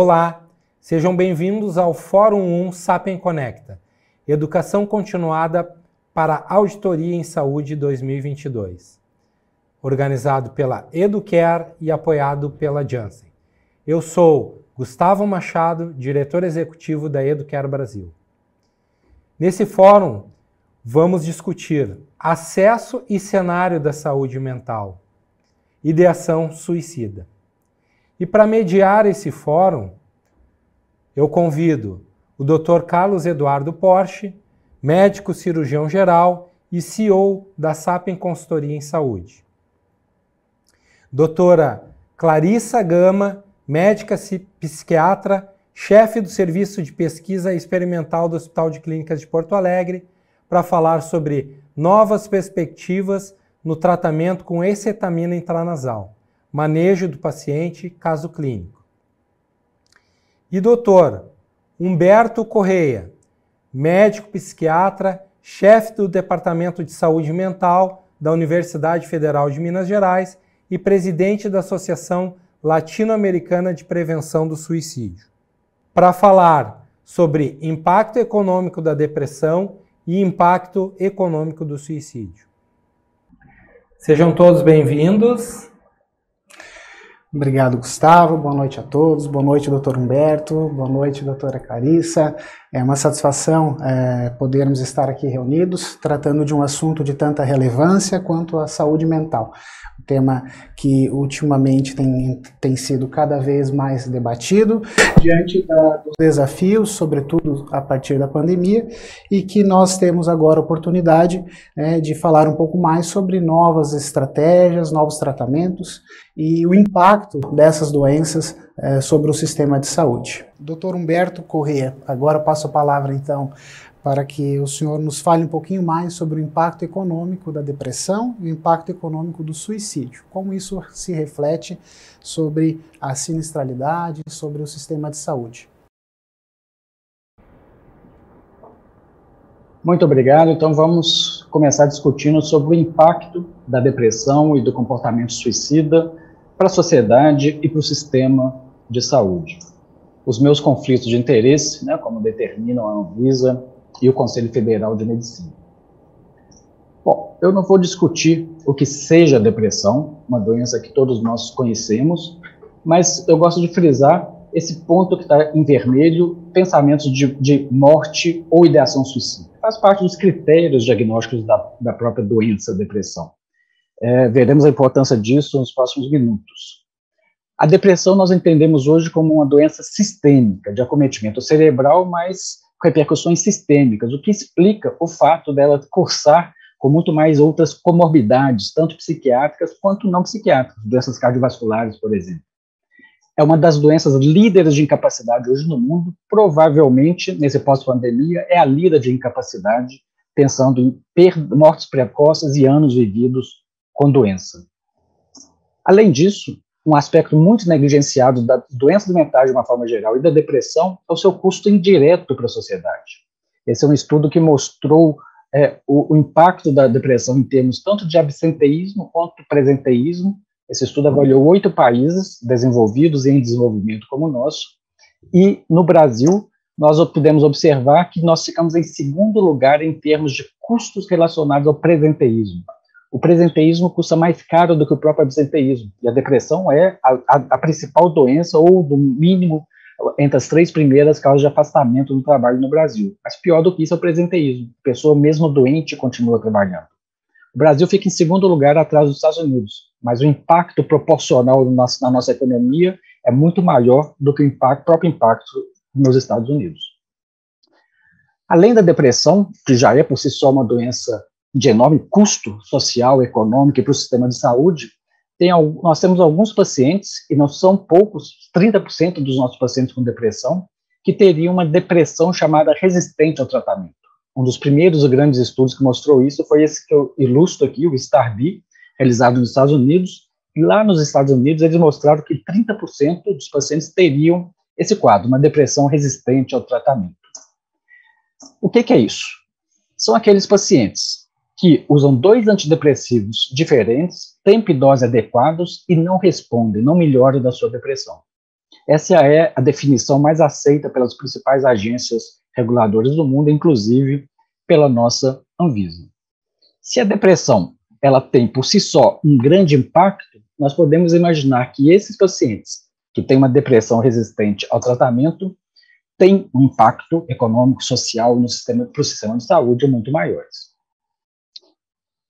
Olá, sejam bem-vindos ao Fórum 1 Sapien Conecta, Educação Continuada para Auditoria em Saúde 2022, organizado pela Educare e apoiado pela Janssen. Eu sou Gustavo Machado, diretor executivo da Educare Brasil. Nesse fórum, vamos discutir acesso e cenário da saúde mental, ideação suicida. E para mediar esse fórum, eu convido o Dr. Carlos Eduardo Porsche, médico cirurgião geral e CEO da Sapien Consultoria em Saúde. Doutora Clarissa Gama, médica psiquiatra, chefe do Serviço de Pesquisa Experimental do Hospital de Clínicas de Porto Alegre, para falar sobre novas perspectivas no tratamento com excetamina intranasal, manejo do paciente, caso clínico. E doutor Humberto Correia, médico psiquiatra, chefe do Departamento de Saúde Mental da Universidade Federal de Minas Gerais e presidente da Associação Latino-Americana de Prevenção do Suicídio. Para falar sobre impacto econômico da depressão e impacto econômico do suicídio. Sejam todos bem-vindos. Obrigado, Gustavo. Boa noite a todos. Boa noite, doutor Humberto. Boa noite, doutora Carissa. É uma satisfação é, podermos estar aqui reunidos, tratando de um assunto de tanta relevância quanto a saúde mental. Tema que ultimamente tem, tem sido cada vez mais debatido diante da, dos desafios, sobretudo a partir da pandemia, e que nós temos agora a oportunidade né, de falar um pouco mais sobre novas estratégias, novos tratamentos e o impacto dessas doenças é, sobre o sistema de saúde. Doutor Humberto Corrêa, agora passo a palavra então para que o senhor nos fale um pouquinho mais sobre o impacto econômico da depressão e o impacto econômico do suicídio. Como isso se reflete sobre a sinistralidade, sobre o sistema de saúde. Muito obrigado. Então vamos começar discutindo sobre o impacto da depressão e do comportamento suicida para a sociedade e para o sistema de saúde. Os meus conflitos de interesse, né, como determinam a Anvisa, e o Conselho Federal de Medicina. Bom, eu não vou discutir o que seja depressão, uma doença que todos nós conhecemos, mas eu gosto de frisar esse ponto que está em vermelho, pensamentos de, de, morte ou ideação suicida. Faz parte dos critérios diagnósticos da, da própria doença, depressão. É, veremos a importância disso nos próximos minutos. A depressão nós entendemos hoje como uma doença sistêmica, de acometimento cerebral, mas repercussões sistêmicas, o que explica o fato dela cursar com muito mais outras comorbidades, tanto psiquiátricas quanto não psiquiátricas, doenças cardiovasculares, por exemplo. É uma das doenças líderes de incapacidade hoje no mundo, provavelmente, nesse pós-pandemia, é a líder de incapacidade, pensando em mortes precoces e anos vividos com doença. Além disso, um aspecto muito negligenciado das doenças mentais de uma forma geral e da depressão é o seu custo indireto para a sociedade. Esse é um estudo que mostrou é, o, o, impacto da depressão em termos tanto de absenteísmo quanto presenteísmo. Esse estudo avaliou oito países desenvolvidos e em desenvolvimento como o nosso, e no Brasil nós pudemos observar que nós ficamos em segundo lugar em termos de custos relacionados ao presenteísmo o presenteísmo custa mais caro do que o próprio absenteísmo. E a depressão é a, a, a, principal doença, ou do mínimo, entre as três primeiras causas de afastamento do trabalho no Brasil. Mas pior do que isso é o presenteísmo. A pessoa, mesmo doente, continua trabalhando. O Brasil fica em segundo lugar atrás dos Estados Unidos, mas o impacto proporcional nosso, na nossa economia é muito maior do que o impacto, próprio impacto nos Estados Unidos. Além da depressão, que já é por si só uma doença de enorme custo social, econômico e para o sistema de saúde, tem, nós temos alguns pacientes, e não são poucos, 30% dos nossos pacientes com depressão, que teriam uma depressão chamada resistente ao tratamento. Um dos primeiros grandes estudos que mostrou isso foi esse que eu ilustro aqui, o STAR-B, realizado nos Estados Unidos, e lá nos Estados Unidos eles mostraram que 30% dos pacientes teriam esse quadro, uma depressão resistente ao tratamento. O que, que é isso? São aqueles pacientes que usam dois antidepressivos diferentes, tempo e adequados e não respondem, não melhoram da sua depressão. Essa é a definição mais aceita pelas principais agências reguladoras do mundo, inclusive pela nossa Anvisa. Se a depressão ela tem por si só um grande impacto, nós podemos imaginar que esses pacientes que têm uma depressão resistente ao tratamento têm um impacto econômico, social no sistema para o sistema de saúde muito maiores.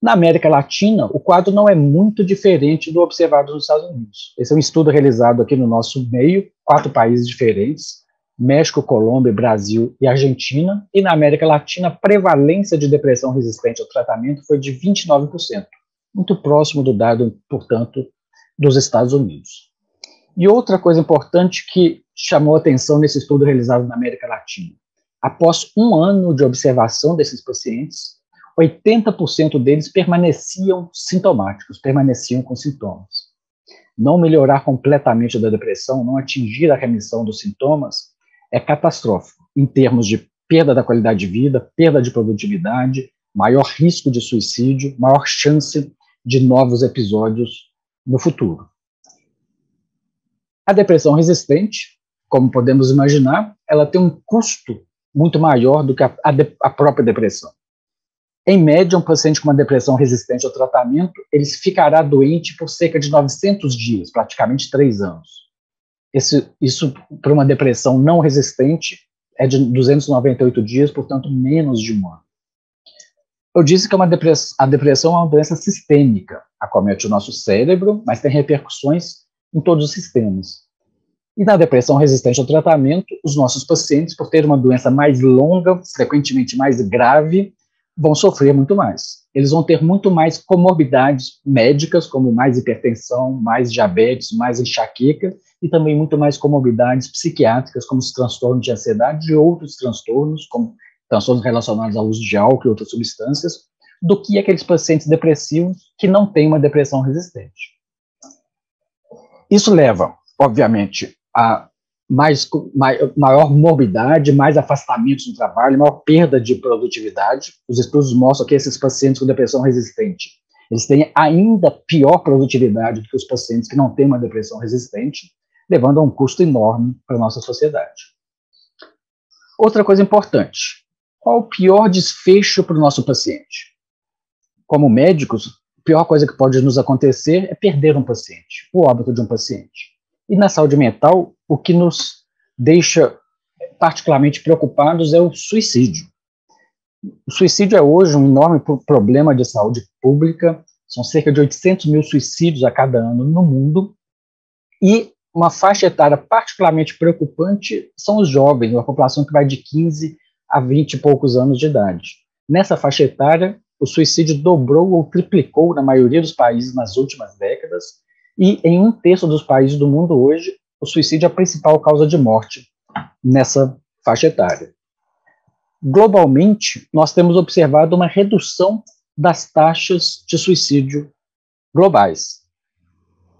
Na América Latina, o quadro não é muito diferente do observado nos Estados Unidos. Esse é um estudo realizado aqui no nosso meio, quatro países diferentes, México, Colômbia, Brasil e Argentina, e na América Latina a prevalência de depressão resistente ao tratamento foi de 29%, muito próximo do dado, portanto, dos Estados Unidos. E outra coisa importante que chamou atenção nesse estudo realizado na América Latina, após um ano de observação desses pacientes, 80% deles permaneciam sintomáticos, permaneciam com sintomas. Não melhorar completamente da depressão, não atingir a remissão dos sintomas, é catastrófico em termos de perda da qualidade de vida, perda de produtividade, maior risco de suicídio, maior chance de novos episódios no futuro. A depressão resistente, como podemos imaginar, ela tem um custo muito maior do que a, a, a própria depressão. Em média, um paciente com uma depressão resistente ao tratamento, ele ficará doente por cerca de 900 dias, praticamente três anos. Esse, isso, para uma depressão não resistente, é de 298 dias, portanto, menos de um ano. Eu disse que é depress a depressão é uma doença sistêmica, acomete o nosso cérebro, mas tem repercussões em todos os sistemas. E na depressão resistente ao tratamento, os nossos pacientes, por ter uma doença mais longa, frequentemente mais grave, vão sofrer muito mais. Eles vão ter muito mais comorbidades médicas, como mais hipertensão, mais diabetes, mais enxaqueca, e também muito mais comorbidades psiquiátricas, como os transtornos de ansiedade e outros transtornos, como transtornos relacionados ao uso de álcool e outras substâncias, do que aqueles pacientes depressivos que não têm uma depressão resistente. Isso leva, obviamente, a mais, maior morbidade, mais afastamentos do trabalho, maior perda de produtividade. Os estudos mostram que esses pacientes com depressão resistente, eles têm ainda pior produtividade do que os pacientes que não têm uma depressão resistente, levando a um custo enorme para a nossa sociedade. Outra coisa importante, qual o pior desfecho para o nosso paciente? Como médicos, a pior coisa que pode nos acontecer é perder um paciente, o óbito de um paciente. E na saúde mental, o que nos deixa particularmente preocupados é o suicídio. O suicídio é hoje um enorme problema de saúde pública, são cerca de 800 mil suicídios a cada ano no mundo, e uma faixa etária particularmente preocupante são os jovens, uma população que vai de 15 a 20 e poucos anos de idade. Nessa faixa etária, o suicídio dobrou ou triplicou na maioria dos países nas últimas décadas, e em um terço dos países do mundo hoje, o suicídio é a principal causa de morte nessa faixa etária. Globalmente, nós temos observado uma redução das taxas de suicídio globais.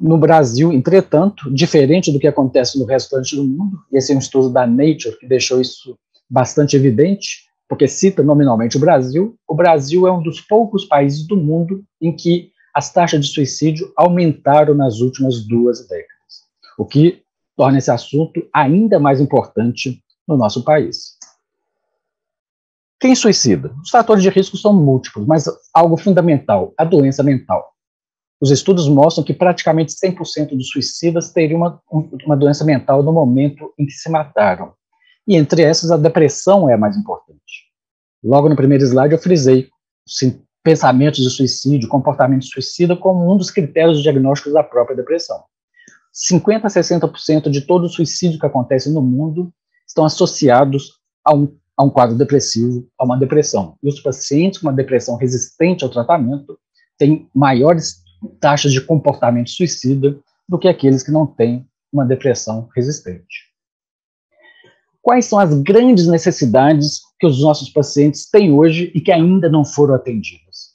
No Brasil, entretanto, diferente do que acontece no restante do mundo, e esse é um estudo da Nature que deixou isso bastante evidente, porque cita nominalmente o Brasil, o Brasil é um dos poucos países do mundo em que as taxas de suicídio aumentaram nas últimas duas décadas, o que torna esse assunto ainda mais importante no nosso país. Quem suicida? Os fatores de risco são múltiplos, mas algo fundamental, a doença mental. Os estudos mostram que praticamente 100% dos suicidas teriam uma, uma doença mental no momento em que se mataram. E entre essas, a depressão é a mais importante. Logo no primeiro slide, eu frisei pensamentos de suicídio, comportamento suicida como um dos critérios diagnósticos da própria depressão. 50 a 60% de todo o suicídio que acontece no mundo estão associados a um, a um quadro depressivo, a uma depressão. E os pacientes com uma depressão resistente ao tratamento têm maiores taxas de comportamento suicida do que aqueles que não têm uma depressão resistente. Quais são as grandes necessidades que os nossos pacientes têm hoje e que ainda não foram atendidas?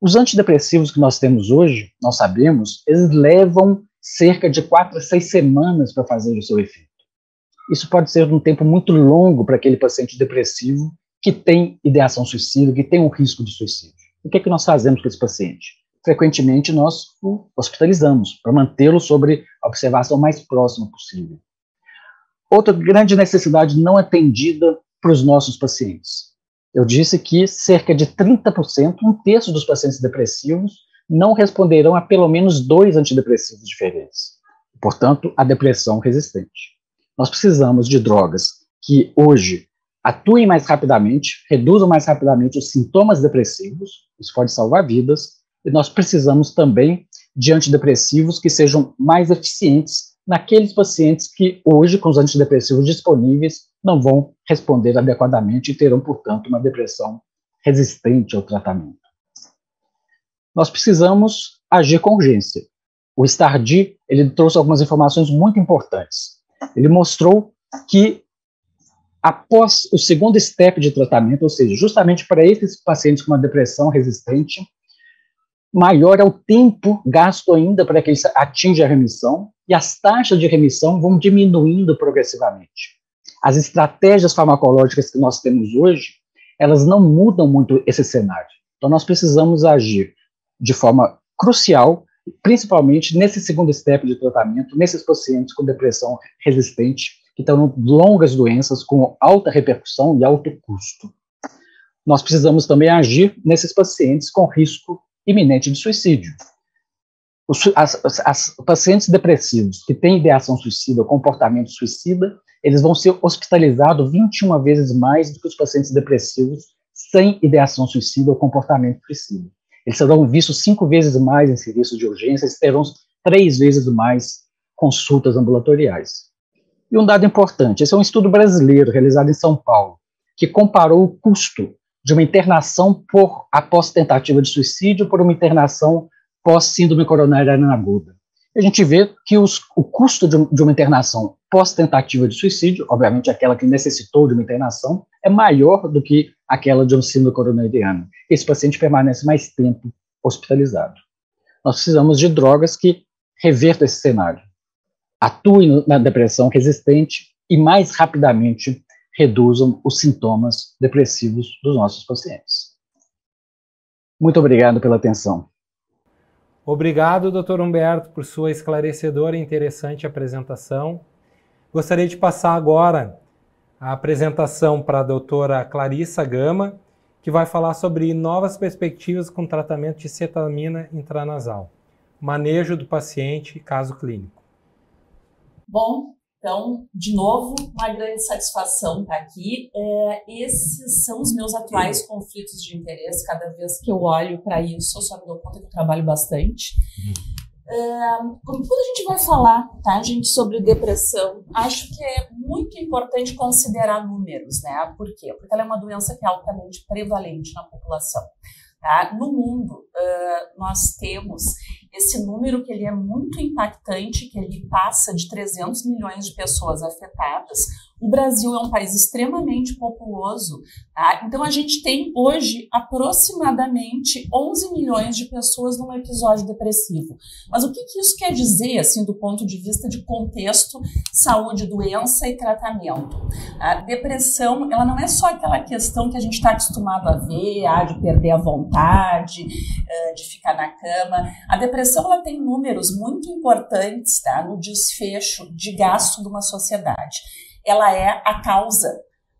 Os antidepressivos que nós temos hoje, nós sabemos, eles levam cerca de quatro a seis semanas para fazer o seu efeito. Isso pode ser um tempo muito longo para aquele paciente depressivo que tem ideação suicida, que tem um risco de suicídio. O que é que nós fazemos com esse paciente? frequentemente nós o hospitalizamos, para mantê-lo sobre a observação mais próxima possível. Outra grande necessidade não atendida para os nossos pacientes. Eu disse que cerca de 30%, um terço dos pacientes depressivos, não responderão a pelo menos dois antidepressivos diferentes. Portanto, a depressão resistente. Nós precisamos de drogas que hoje atuem mais rapidamente, reduzam mais rapidamente os sintomas depressivos, isso pode salvar vidas, e nós precisamos também de antidepressivos que sejam mais eficientes naqueles pacientes que hoje, com os antidepressivos disponíveis, não vão responder adequadamente e terão, portanto, uma depressão resistente ao tratamento. Nós precisamos agir com urgência. O Stardi, ele trouxe algumas informações muito importantes. Ele mostrou que após o segundo step de tratamento, ou seja, justamente para esses pacientes com uma depressão resistente, maior é o tempo gasto ainda para que eles atinjam a remissão e as taxas de remissão vão diminuindo progressivamente. As estratégias farmacológicas que nós temos hoje, elas não mudam muito esse cenário. Então, nós precisamos agir de forma crucial, principalmente nesse segundo step de tratamento, nesses pacientes com depressão resistente, que estão longas doenças com alta repercussão e alto custo. Nós precisamos também agir nesses pacientes com risco iminente de suicídio. Os as, as, pacientes depressivos que têm ideação suicida ou comportamento suicida, eles vão ser hospitalizados 21 vezes mais do que os pacientes depressivos sem ideação suicida ou comportamento suicida. Eles serão vistos cinco vezes mais em serviços de urgência, eles terão três vezes mais consultas ambulatoriais. E um dado importante: esse é um estudo brasileiro realizado em São Paulo, que comparou o custo de uma internação por após tentativa de suicídio por uma internação pós-síndrome coronariana aguda. A gente vê que os, o custo de, de uma internação pós-tentativa de suicídio, obviamente aquela que necessitou de uma internação, é maior do que aquela de um síndrome coronariana. Esse paciente permanece mais tempo hospitalizado. Nós precisamos de drogas que revertam esse cenário, atuem na depressão resistente e mais rapidamente reduzam os sintomas depressivos dos nossos pacientes. Muito obrigado pela atenção. Obrigado, Dr. Humberto, por sua esclarecedora e interessante apresentação. Gostaria de passar agora a apresentação para a doutora Clarissa Gama, que vai falar sobre novas perspectivas com tratamento de cetamina intranasal, manejo do paciente caso clínico. Bom, então, de novo, uma grande satisfação estar aqui. É, esses são os meus atuais conflitos de interesse. Cada vez que eu olho para isso, eu só me dou conta que eu trabalho bastante. É, quando a gente vai falar, tá, gente, sobre depressão, acho que é muito importante considerar números, né? Por quê? Porque ela é uma doença que é altamente prevalente na população. Tá? No mundo, uh, nós temos esse número que ele é muito impactante, que ele passa de 300 milhões de pessoas afetadas. O Brasil é um país extremamente populoso, tá? então a gente tem hoje aproximadamente 11 milhões de pessoas num episódio depressivo. Mas o que, que isso quer dizer, assim, do ponto de vista de contexto, saúde, doença e tratamento? A depressão, ela não é só aquela questão que a gente está acostumado a ver, ah, de perder a vontade, uh, de ficar na cama. A depressão ela tem números muito importantes tá, no desfecho de gasto de uma sociedade ela é a causa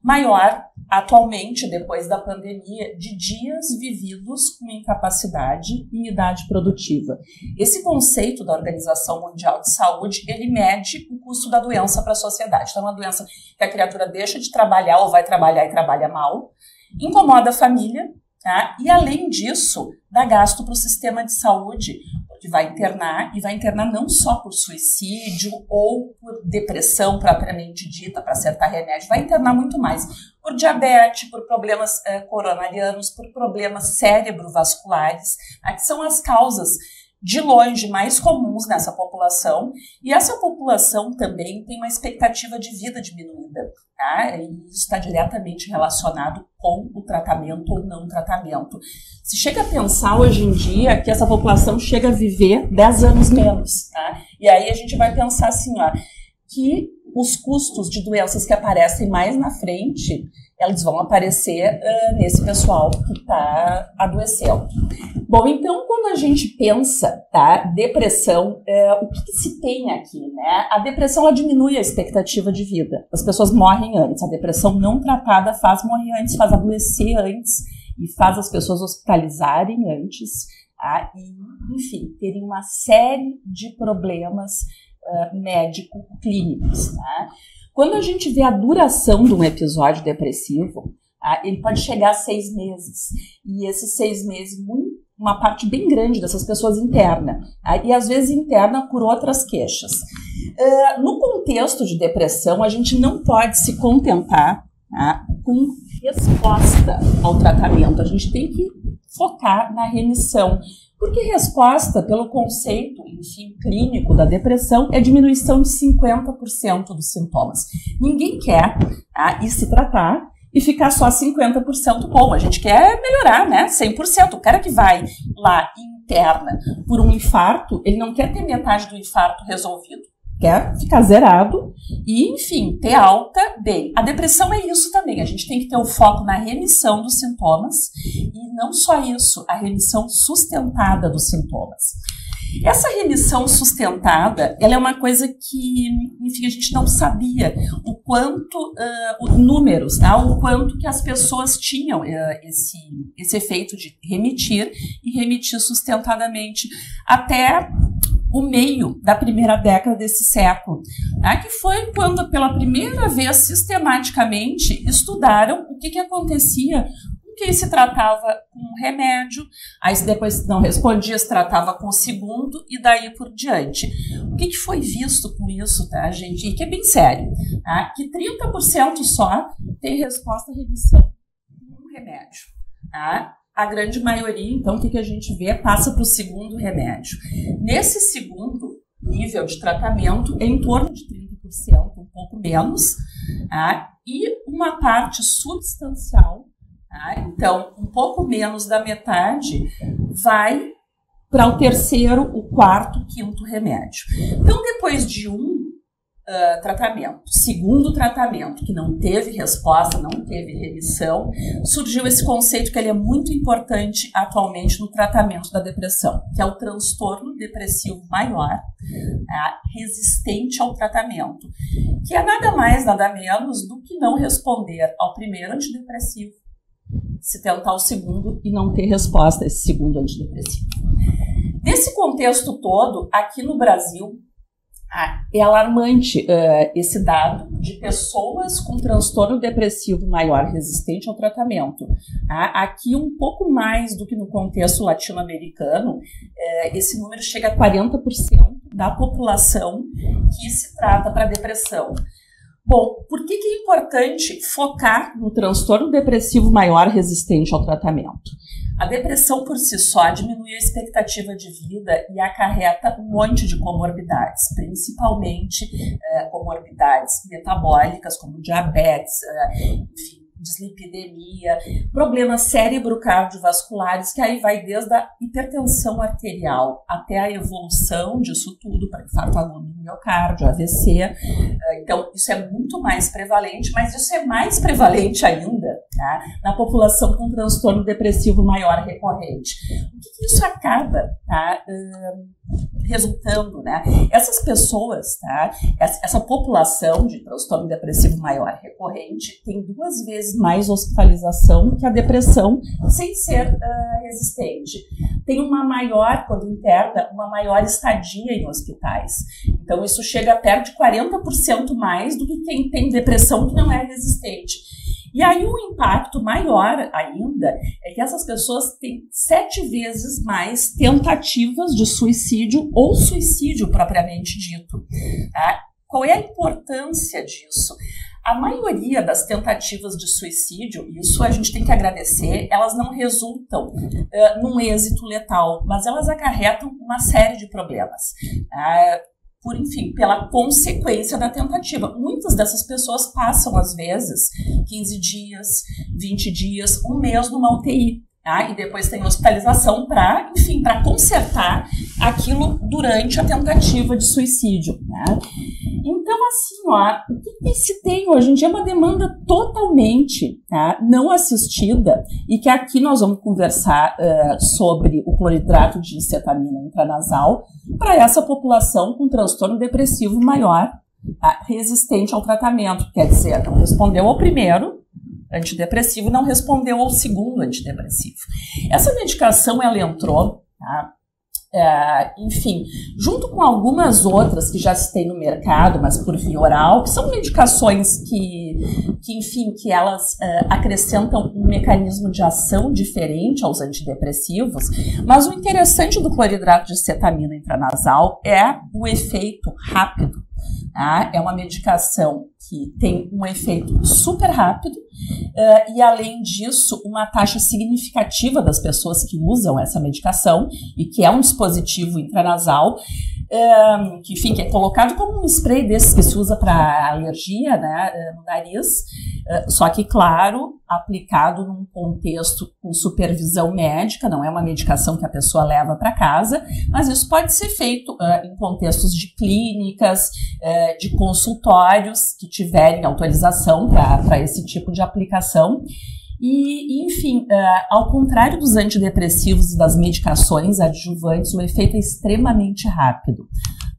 maior atualmente, depois da pandemia, de dias vividos com incapacidade e idade produtiva. Esse conceito da Organização Mundial de Saúde, ele mede o custo da doença para a sociedade. Então, é uma doença que a criatura deixa de trabalhar ou vai trabalhar e trabalha mal, incomoda a família, tá? e além disso, dá gasto para o sistema de saúde, que vai internar, e vai internar não só por suicídio ou por depressão propriamente dita, para acertar remédio, vai internar muito mais por diabetes, por problemas eh, coronarianos, por problemas cérebrovasculares, né, que são as causas de longe mais comuns nessa população, e essa população também tem uma expectativa de vida diminuída, tá? E isso está diretamente relacionado com o tratamento ou não tratamento. Se chega a pensar hoje em dia que essa população chega a viver 10 anos menos, tá? E aí a gente vai pensar assim, ó, que os custos de doenças que aparecem mais na frente, eles vão aparecer uh, nesse pessoal que está adoecendo. Bom, então quando a gente pensa, tá, depressão, é, o que, que, se tem aqui, né? A depressão ela diminui a expectativa de vida. As pessoas morrem antes. A depressão não tratada faz morrer antes, faz adoecer antes e faz as pessoas hospitalizarem antes, tá? E, enfim, terem uma série de problemas uh, médico-clínicos, né? Quando a gente vê a duração de um episódio depressivo, tá? ele pode chegar a seis meses. E esses seis meses, uma parte bem grande dessas pessoas interna, tá? e às vezes interna por outras queixas. Uh, no contexto de depressão, a gente não pode se contentar com resposta ao tratamento, a gente tem que focar na remissão. Porque resposta, pelo conceito, enfim, clínico da depressão, é diminuição de 50% dos sintomas. Ninguém quer tá, ir se tratar e ficar só 50% bom. A gente quer melhorar, né? 100%. O cara que vai lá interna por um infarto, ele não quer ter metade do infarto resolvido. Quer ficar zerado e, enfim, ter alta bem. A depressão é isso também. A gente tem que ter o foco na remissão dos sintomas e não só isso, a remissão sustentada dos sintomas. Essa remissão sustentada, ela é uma coisa que, enfim, a gente não sabia o quanto, uh, os números, tá? o quanto que as pessoas tinham uh, esse, esse efeito de remitir e remitir sustentadamente até o meio da primeira década desse século, né, que foi quando, pela primeira vez, sistematicamente estudaram o que, que acontecia quem se tratava com um remédio, aí depois não respondia, se tratava com o segundo e daí por diante. O que, que foi visto com isso, tá, gente? E que é bem sério, tá? que 30% só tem resposta à remissão com um remédio. Tá? A grande maioria, então, o que, que a gente vê? Passa para o segundo remédio. Nesse segundo nível de tratamento, é em torno de 30%, um pouco menos, tá? e uma parte substancial Tá? Então, um pouco menos da metade vai para o terceiro, o quarto, quinto remédio. Então, depois de um uh, tratamento, segundo tratamento, que não teve resposta, não teve remissão, surgiu esse conceito que ele é muito importante atualmente no tratamento da depressão, que é o transtorno depressivo maior, tá? resistente ao tratamento, que é nada mais, nada menos do que não responder ao primeiro antidepressivo se tentar o segundo e não ter resposta a esse segundo antidepressivo. Nesse contexto todo, aqui no Brasil, é alarmante uh, esse dado de pessoas com transtorno depressivo maior resistente ao tratamento. Ah, aqui, um pouco mais do que no contexto latino-americano, uh, esse número chega a 40% da população que se trata para depressão. Bom, por que, que é importante focar no transtorno depressivo maior resistente ao tratamento? A depressão por si só diminui a expectativa de vida e acarreta um monte de comorbidades, principalmente eh, comorbidades metabólicas, como diabetes, eh, enfim, dislipidemia, problemas cérebro-cardiovasculares, que aí vai desde a hipertensão arterial até a evolução disso tudo para infarto agudo do miocárdio, AVC. Eh, então, isso é muito mais prevalente, mas isso é mais prevalente ainda tá? na população com transtorno depressivo maior recorrente. O que, que isso acaba tá? Resultando? Né? Essas pessoas, tá? essa, população de transtorno depressivo maior recorrente tem duas vezes mais hospitalização que a depressão sem ser uh, resistente. Tem uma maior, quando interna, uma maior estadia em hospitais. Então, isso chega a perto de 40% mais do que quem tem depressão que não é resistente. E aí o impacto maior ainda é que essas pessoas têm sete vezes mais tentativas de suicídio ou suicídio propriamente dito. Tá? Qual é a importância disso? A maioria das tentativas de suicídio, isso a gente tem que agradecer, elas não resultam uh, num êxito letal, mas elas acarretam uma série de problemas. Uh, por, enfim, pela consequência da tentativa. Muitas dessas pessoas passam, às vezes, 15 dias, 20 dias, um mês numa UTI. Tá? E depois tem hospitalização para, enfim, para consertar aquilo durante a tentativa de suicídio. Né? Então, assim, ó, o que, se tem hoje em dia é uma demanda totalmente tá, não assistida e que aqui nós vamos conversar uh, sobre o cloridrato de cetamina intranasal para essa população com transtorno depressivo maior, tá, resistente ao tratamento. Quer dizer, não respondeu ao primeiro antidepressivo não respondeu ao segundo antidepressivo. Essa medicação, ela entrou tá, é, enfim, junto com algumas outras que já se tem no mercado, mas por via oral, que são medicações que, que enfim, que elas é, acrescentam um mecanismo de ação diferente aos antidepressivos, mas o interessante do cloridrato de cetamina intranasal é o efeito rápido Tá? É uma medicação que tem um efeito super rápido uh, e, além disso, uma taxa significativa das pessoas que usam essa medicação e que é um dispositivo intranasal que, enfim, que é colocado como um spray desses que se usa para alergia né, eh, no nariz, uh, só que, claro, aplicado num contexto com supervisão médica, não é uma medicação que a pessoa leva para casa, mas isso pode ser feito uh, em contextos de clínicas, de consultórios que tiverem autorização para esse tipo de aplicação. E, enfim, uh, ao contrário dos antidepressivos e das medicações adjuvantes, o efeito é extremamente rápido.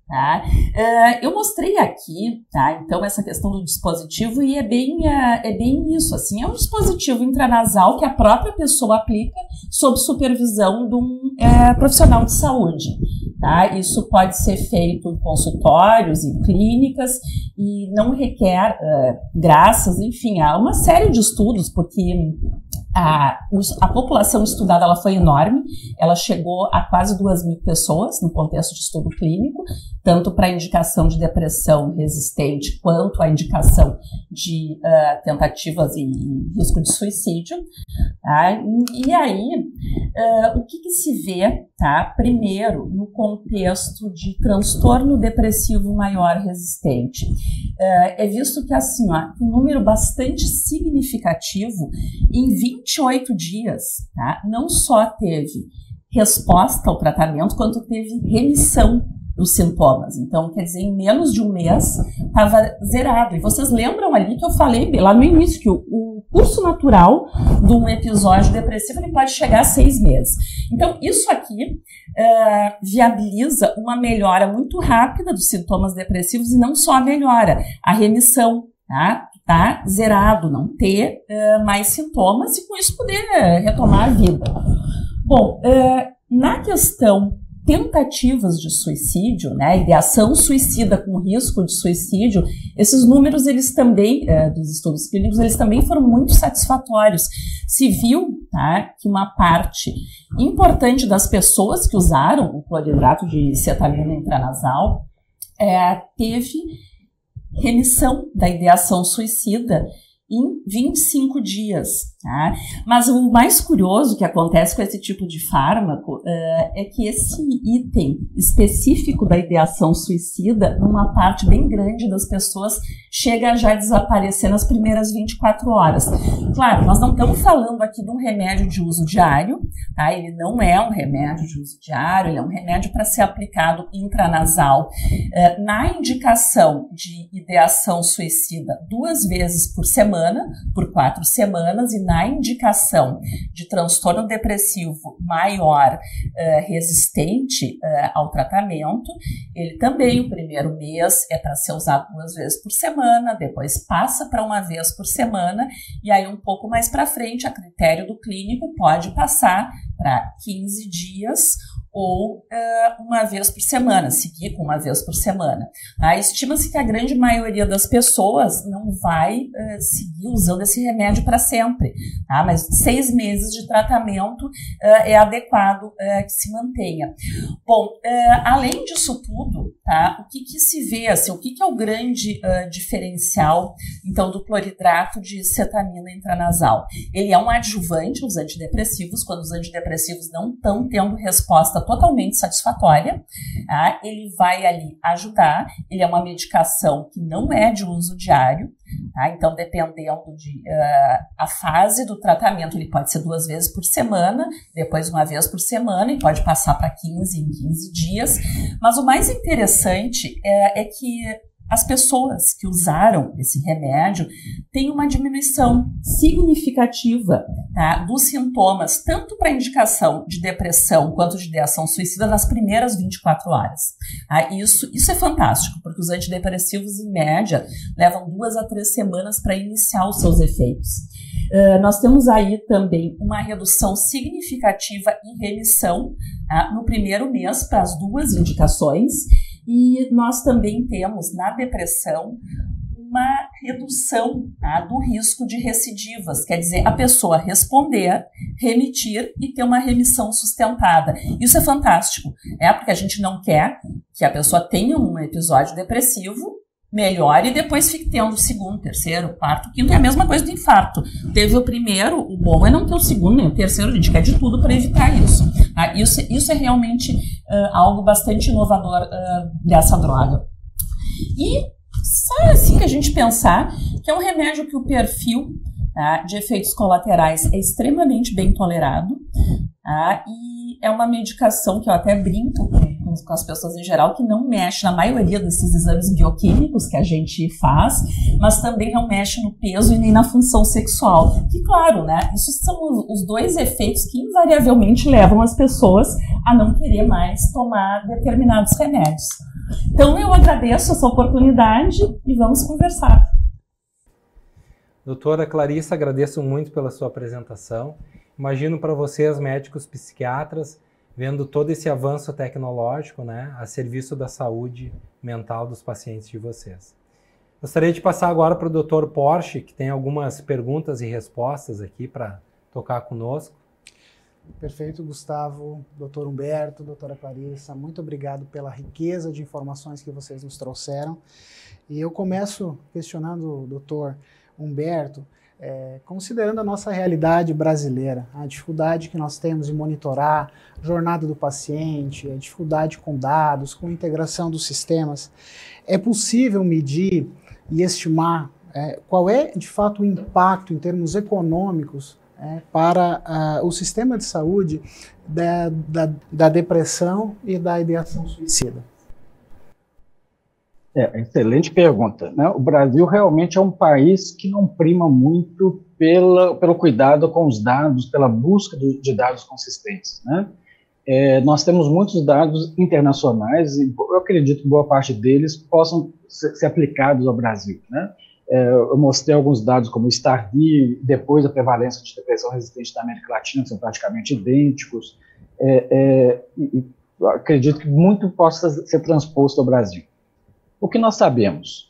Tá? Uh, eu mostrei aqui, tá? Então, essa questão do dispositivo, e é bem, uh, é bem isso, assim, é um dispositivo intranasal que a própria pessoa aplica sob supervisão de um uh, profissional de saúde. Tá? Isso pode ser feito em consultórios, em clínicas, e não requer, graças, enfim, a uma série de estudos, porque a, a, população estudada ela foi enorme, ela chegou a quase duas mil pessoas no contexto de estudo clínico, tanto para indicação de depressão resistente quanto a indicação de uh, tentativas e, e, risco de suicídio. Tá? E aí, uh, o que, que, se vê, tá? Primeiro, no contexto de transtorno depressivo maior resistente, uh, é visto que assim, ó, um número bastante significativo em 28 dias, tá? Não só teve resposta ao tratamento, quanto teve remissão dos sintomas. Então, quer dizer, em menos de um mês estava zerado. E vocês lembram ali que eu falei lá no início que o, o, curso natural de um episódio depressivo ele pode chegar a seis meses. Então, isso aqui uh, viabiliza uma melhora muito rápida dos sintomas depressivos e não só a melhora, a remissão, tá? Tá zerado, não ter uh, mais sintomas e com isso poder uh, retomar a vida. Bom, na questão tentativas de suicídio, né, ideação suicida com risco de suicídio, esses números eles também dos estudos clínicos eles também foram muito satisfatórios. Se viu tá, que uma parte importante das pessoas que usaram o cloridrato de cetamina intranasal é, teve remissão da ideação suicida em 25 dias. Tá? Mas o mais curioso que acontece com esse tipo de fármaco uh, é que esse item específico da ideação suicida, numa parte bem grande das pessoas, chega a já desaparecer nas primeiras 24 horas. Claro, nós não estamos falando aqui de um remédio de uso diário, tá? ele não é um remédio de uso diário, ele é um remédio para ser aplicado intranasal. Uh, na indicação de ideação suicida, duas vezes por semana, por quatro semanas, e na na indicação de transtorno depressivo maior uh, resistente uh, ao tratamento, ele também, o primeiro mês, é para ser usado duas vezes por semana, depois passa para uma vez por semana, e aí um pouco mais para frente, a critério do clínico, pode passar para 15 dias ou uh, uma vez por semana, seguir com uma vez por semana. Tá? Estima-se que a grande maioria das pessoas não vai uh, seguir usando esse remédio para sempre, tá? mas seis meses de tratamento uh, é adequado que se mantenha. Bom, além disso tudo, tá? o que, que, se vê, assim, o que, que é o grande diferencial então do cloridrato de cetamina intranasal? Ele é um adjuvante aos antidepressivos, quando os antidepressivos não estão tendo resposta totalmente satisfatória. Tá? Ele vai ali ajudar. Ele é uma medicação que não é de uso diário. Tá? Então, dependendo de uh, a fase do tratamento, ele pode ser duas vezes por semana, depois uma vez por semana, e pode passar para 15 em 15 dias. Mas o mais interessante é, é que as pessoas que usaram esse remédio têm uma diminuição significativa tá, dos sintomas, tanto para indicação de depressão quanto de ideação suicida, nas primeiras 24 horas. Tá? Isso, isso é fantástico, porque os antidepressivos, em média, levam duas a três semanas para iniciar os seus efeitos. Uh, nós temos aí também uma redução significativa em remissão tá, no primeiro mês para as duas indicações e nós também temos na depressão uma redução tá, do risco de recidivas, quer dizer, a pessoa responder, remitir e ter uma remissão sustentada. Isso é fantástico, é porque a gente não quer que a pessoa tenha um episódio depressivo, melhore e depois fique tendo o segundo, terceiro, quarto, quinto. É a mesma coisa do infarto. Teve o primeiro, o bom é não ter o segundo nem o terceiro, a gente quer de tudo para evitar isso. Tá? Isso, isso é realmente uh, algo bastante inovador uh, dessa droga. E sabe assim que a gente pensar que é um remédio que o perfil tá, de efeitos colaterais é extremamente bem tolerado tá, e é uma medicação que eu até brinco com, as pessoas em geral que não mexe na maioria desses exames bioquímicos que a gente faz, mas também não mexe no peso e nem na função sexual. Que claro, né? Isso são os dois efeitos que invariavelmente levam as pessoas a não querer mais tomar determinados remédios. Então eu agradeço essa oportunidade e vamos conversar. Doutora Clarissa, agradeço muito pela sua apresentação. Imagino para vocês, médicos psiquiatras, vendo todo esse avanço tecnológico né, a serviço da saúde mental dos pacientes de vocês. Gostaria de passar agora para o Dr. Porsche, que tem algumas perguntas e respostas aqui para tocar conosco. Perfeito, Gustavo, doutor Humberto, doutora Clarissa, muito obrigado pela riqueza de informações que vocês nos trouxeram. E eu começo questionando o doutor Humberto, é, considerando a nossa realidade brasileira, a dificuldade que nós temos em monitorar a jornada do paciente, a dificuldade com dados, com integração dos sistemas, é possível medir e estimar é, qual é de fato o impacto em termos econômicos é, para uh, o sistema de saúde da, da, da depressão e da ideação suicida? É, excelente pergunta. Né? O Brasil realmente é um país que não prima muito pela, pelo cuidado com os dados, pela busca de, de dados consistentes. Né? É, nós temos muitos dados internacionais e eu acredito que boa parte deles possam ser, ser aplicados ao Brasil. Né? É, eu mostrei alguns dados como o STARD, depois a prevalência de depressão resistente na América Latina, que são praticamente idênticos. É, é e, acredito que muito possa ser transposto ao Brasil. O que nós sabemos?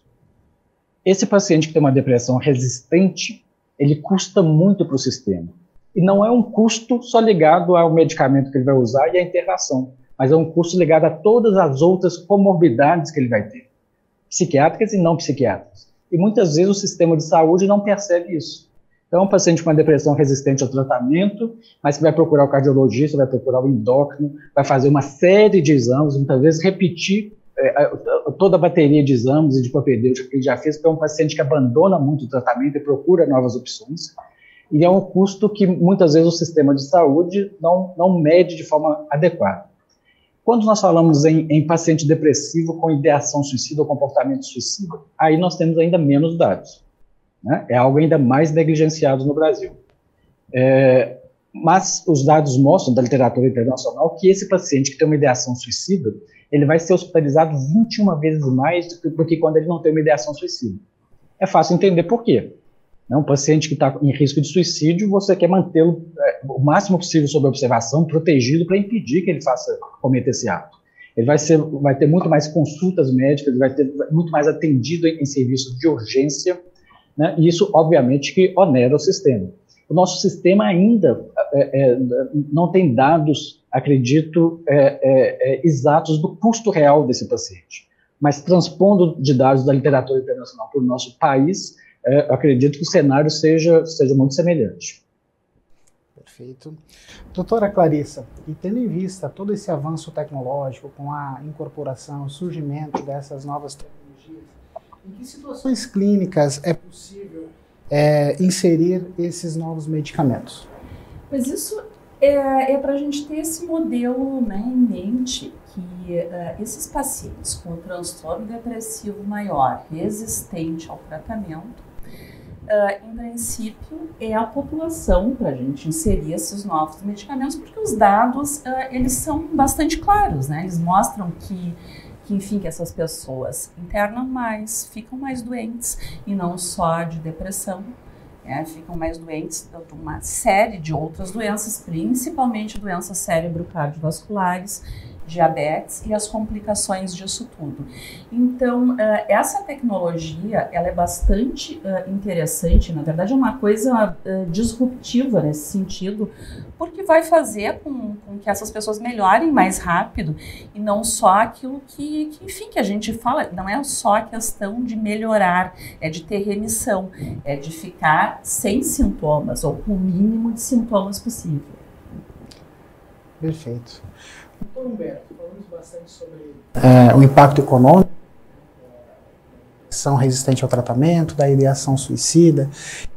Esse paciente que tem uma depressão resistente, ele custa muito para o sistema. E não é um custo só ligado ao medicamento que ele vai usar e à internação, mas é um custo ligado a todas as outras comorbidades que ele vai ter, psiquiátricas e não psiquiátricas. E muitas vezes o sistema de saúde não percebe isso. Então, é um paciente com uma depressão resistente ao tratamento, mas que vai procurar o cardiologista, vai procurar o endócrino, vai fazer uma série de exames, muitas vezes repetir toda a bateria de exames e de propedêutica que ele já fez para um paciente que abandona muito o tratamento e procura novas opções. E é um custo que muitas vezes o sistema de saúde não, não mede de forma adequada. Quando nós falamos em, em paciente depressivo com ideação suicida ou comportamento suicida, aí nós temos ainda menos dados. Né? É algo ainda mais negligenciado no Brasil. É, mas os dados mostram da literatura internacional que esse paciente que tem uma ideação suicida, ele vai ser hospitalizado 21 vezes mais do que quando ele não tem uma ideação suicida. É fácil entender por quê. Né, um paciente que está em risco de suicídio, você quer mantê-lo é, o máximo possível sob observação, protegido para impedir que ele faça cometer esse ato. Ele vai, ser, vai ter muito mais consultas médicas, vai ter muito mais atendido em, em serviços de urgência, né, e isso, obviamente, que onera o sistema. O nosso sistema ainda é, é, não tem dados acredito, é, é, é, exatos do custo real desse paciente. Mas transpondo de dados da literatura internacional para o nosso país, é, acredito que o cenário seja, seja muito semelhante. Perfeito. Doutora Clarissa, e tendo em vista todo esse avanço tecnológico com a incorporação, o surgimento dessas novas tecnologias, em que situações clínicas é possível é, inserir esses novos medicamentos? Mas isso é, é para a gente ter esse modelo né, em mente que uh, esses pacientes com transtorno depressivo maior resistente ao tratamento, uh, em princípio, é a população para a gente inserir esses novos medicamentos, porque os dados uh, eles são bastante claros, né? Eles mostram que que enfim que essas pessoas internam mais, ficam mais doentes e não só de depressão, é, ficam mais doentes de uma série de outras doenças, principalmente doenças cérebro-cardiovasculares diabetes e as complicações disso tudo. Então, uh, essa tecnologia, ela é bastante uh, interessante, na verdade é uma coisa uh, disruptiva nesse sentido, porque vai fazer com, com, que essas pessoas melhorem mais rápido e não só aquilo que, que, enfim, que a gente fala, não é só a questão de melhorar, é de ter remissão, é de ficar sem sintomas ou com o mínimo de sintomas possível. Perfeito. Doutor Humberto, falamos bastante sobre é, o impacto econômico, são resistente ao tratamento, da ideação suicida.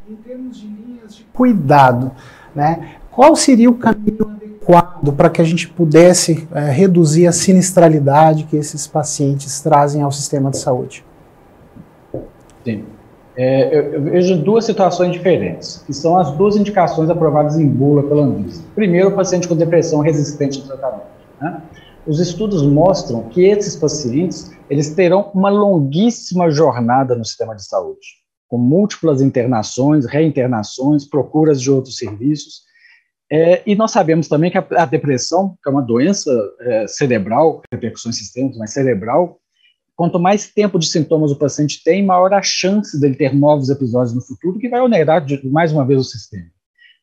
Em termos de linhas de cuidado, né, qual seria o caminho adequado para que a gente pudesse é, reduzir a sinistralidade que esses pacientes trazem ao sistema de saúde? Sim. É, eu, eu, vejo duas situações diferentes, que são as duas indicações aprovadas em bula pela Anvisa. Primeiro, o paciente com depressão resistente ao tratamento. Né? Os estudos mostram que esses pacientes eles terão uma longuíssima jornada no sistema de saúde, com múltiplas internações, reinternações, procuras de outros serviços. É, e nós sabemos também que a, a, depressão, que é uma doença é, cerebral, repercussões sistêmicas, mas cerebral, quanto mais tempo de sintomas o paciente tem, maior a chance dele ter novos episódios no futuro, que vai onerar de, mais uma vez o sistema.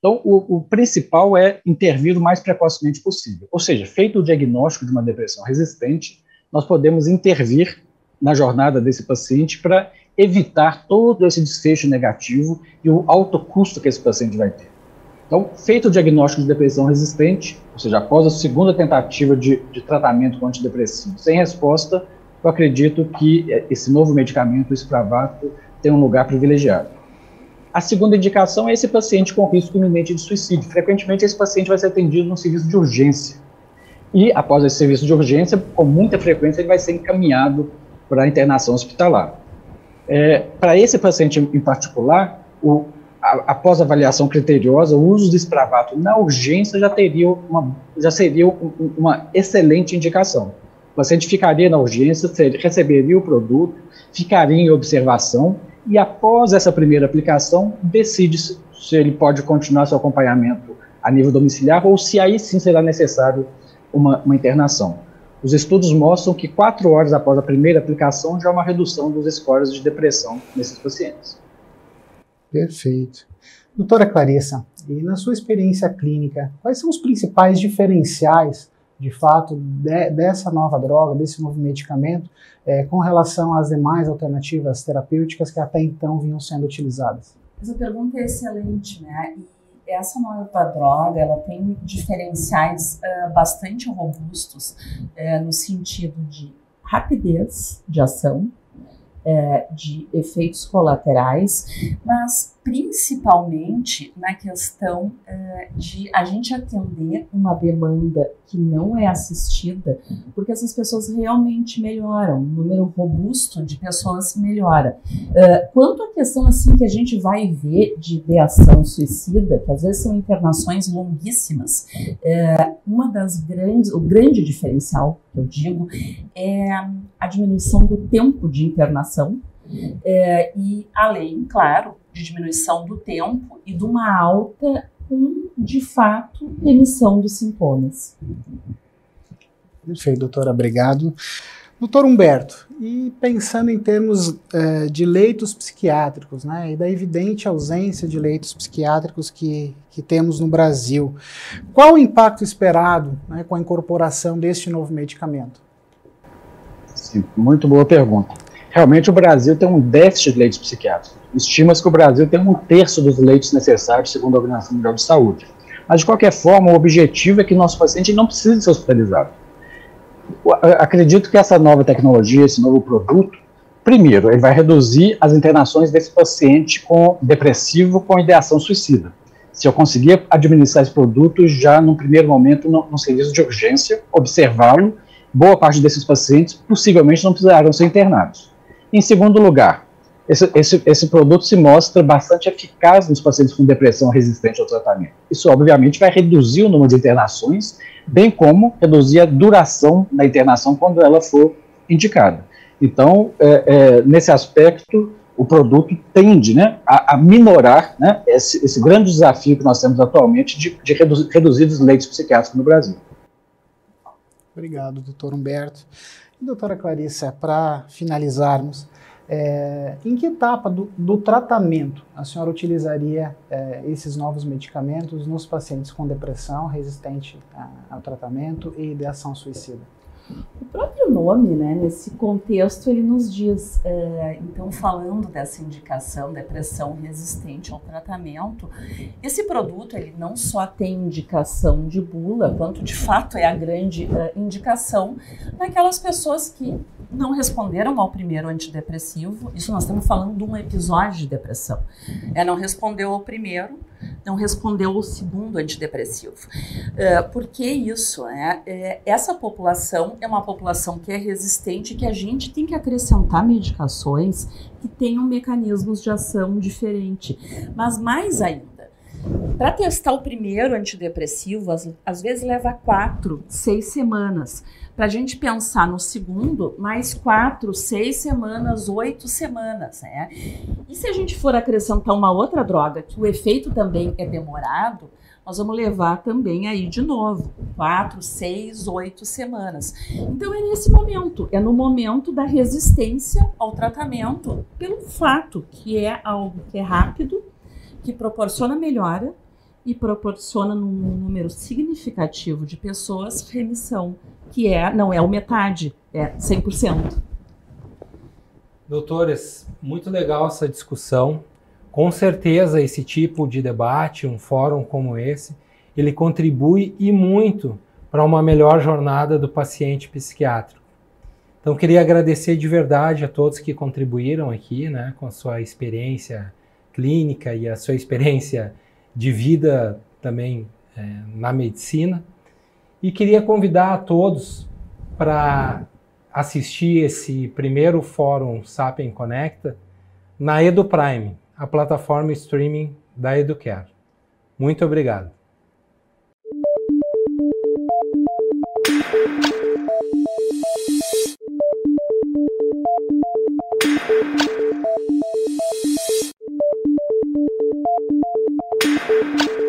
Então, o, o, principal é intervir o mais precocemente possível. Ou seja, feito o diagnóstico de uma depressão resistente, nós podemos intervir na jornada desse paciente para evitar todo esse desfecho negativo e o alto custo que esse paciente vai ter. Então, feito o diagnóstico de depressão resistente, ou seja, após a segunda tentativa de, de tratamento com antidepressivo sem resposta, eu acredito que esse novo medicamento, o Spravato, tem um lugar privilegiado. A segunda indicação é esse paciente com risco iminente de suicídio. Frequentemente, esse paciente vai ser atendido no serviço de urgência. E, após esse serviço de urgência, com muita frequência, ele vai ser encaminhado para a internação hospitalar. É, para esse paciente em particular, o, a, após avaliação criteriosa, o uso do espravato na urgência já, teria uma, já seria uma excelente indicação. O paciente ficaria na urgência, receberia o produto, ficaria em observação e após essa primeira aplicação, decide-se se ele pode continuar seu acompanhamento a nível domiciliar ou se aí sim será necessário uma, uma internação. Os estudos mostram que quatro horas após a primeira aplicação já há uma redução dos scores de depressão nesses pacientes. Perfeito. Doutora Clarissa, e na sua experiência clínica, quais são os principais diferenciais de fato, de, dessa nova droga, desse novo medicamento, é, com relação às demais alternativas terapêuticas que até então vinham sendo utilizadas? Essa pergunta é excelente, né? E essa nova droga, ela tem diferenciais uh, bastante robustos uh, no sentido de rapidez de ação, uh, de efeitos colaterais, mas principalmente na questão uh, de a gente atender uma demanda que não é assistida, porque essas pessoas realmente melhoram, o número robusto de pessoas melhora. Uh, quanto à questão assim que a gente vai ver de ideação suicida, que às vezes são internações longuíssimas, uh, uma das grandes, o grande diferencial que eu digo é a diminuição do tempo de internação é, e além, claro, de diminuição do tempo e de uma alta com, de fato, remissão dos sintomas. Perfeito, doutora, obrigado. Doutor Humberto, e pensando em termos é, de leitos psiquiátricos, né, e da evidente ausência de leitos psiquiátricos que, que temos no Brasil, qual o impacto esperado né, com a incorporação deste novo medicamento? Sim, muito boa pergunta realmente o Brasil tem um déficit de leitos psiquiátricos. Estima-se que o Brasil tem um terço dos leitos necessários, segundo a Organização Mundial de Saúde. Mas, de qualquer forma, o objetivo é que nosso paciente não precise ser hospitalizado. Acredito que essa nova tecnologia, esse novo produto, primeiro, ele vai reduzir as internações desse paciente com depressivo com ideação suicida. se eu conseguia administrar esse produto já no primeiro momento no, no serviço de urgência, observá-lo, boa parte desses pacientes possivelmente não precisarão ser internados. Em segundo lugar, esse, esse, esse, produto se mostra bastante eficaz nos pacientes com depressão resistente ao tratamento. Isso, obviamente, vai reduzir o número de internações, bem como reduzir a duração da internação quando ela for indicada. Então, é, é, nesse aspecto, o produto tende né, a, a minorar né, esse, esse, grande desafio que nós temos atualmente de, de reduzir, reduzir os leitos psiquiátricos no Brasil. Obrigado, doutor Humberto. E, doutora Clarissa, para finalizarmos, é, em que etapa do, do, tratamento a senhora utilizaria é, esses novos medicamentos nos pacientes com depressão resistente a, ao tratamento e ideação suicida? O próprio nome, né, nesse contexto, ele nos diz, é, então, falando dessa indicação, depressão resistente ao tratamento, esse produto, ele não só tem indicação de bula, quanto de fato é a grande é, indicação naquelas pessoas que não responderam ao primeiro antidepressivo, isso nós estamos falando de um episódio de depressão, é, não respondeu ao primeiro, não respondeu ao segundo antidepressivo. Uh, por que isso? Né? É, essa população é uma população que é resistente, que a gente tem que acrescentar medicações que tenham mecanismos de ação diferente. Mas mais ainda, para testar o primeiro antidepressivo, às, às vezes leva quatro, seis semanas para a gente pensar no segundo, mais quatro, seis semanas, oito semanas. Né? E se a gente for acrescentar uma outra droga, que o efeito também é demorado, nós vamos levar também aí de novo, quatro, seis, oito semanas. Então é nesse momento, é no momento da resistência ao tratamento, pelo fato que é algo que é rápido, que proporciona melhora e proporciona num número significativo de pessoas remissão que é não é o metade, é 100%. Doutores, muito legal essa discussão. Com certeza esse tipo de debate, um fórum como esse, ele contribui e muito para uma melhor jornada do paciente psiquiátrico. Então queria agradecer de verdade a todos que contribuíram aqui, né, com a sua experiência clínica e a sua experiência de vida também é, na medicina. E queria convidar a todos para assistir esse primeiro fórum Sapien Conecta na EduPrime, a plataforma streaming da Educare. Muito obrigado.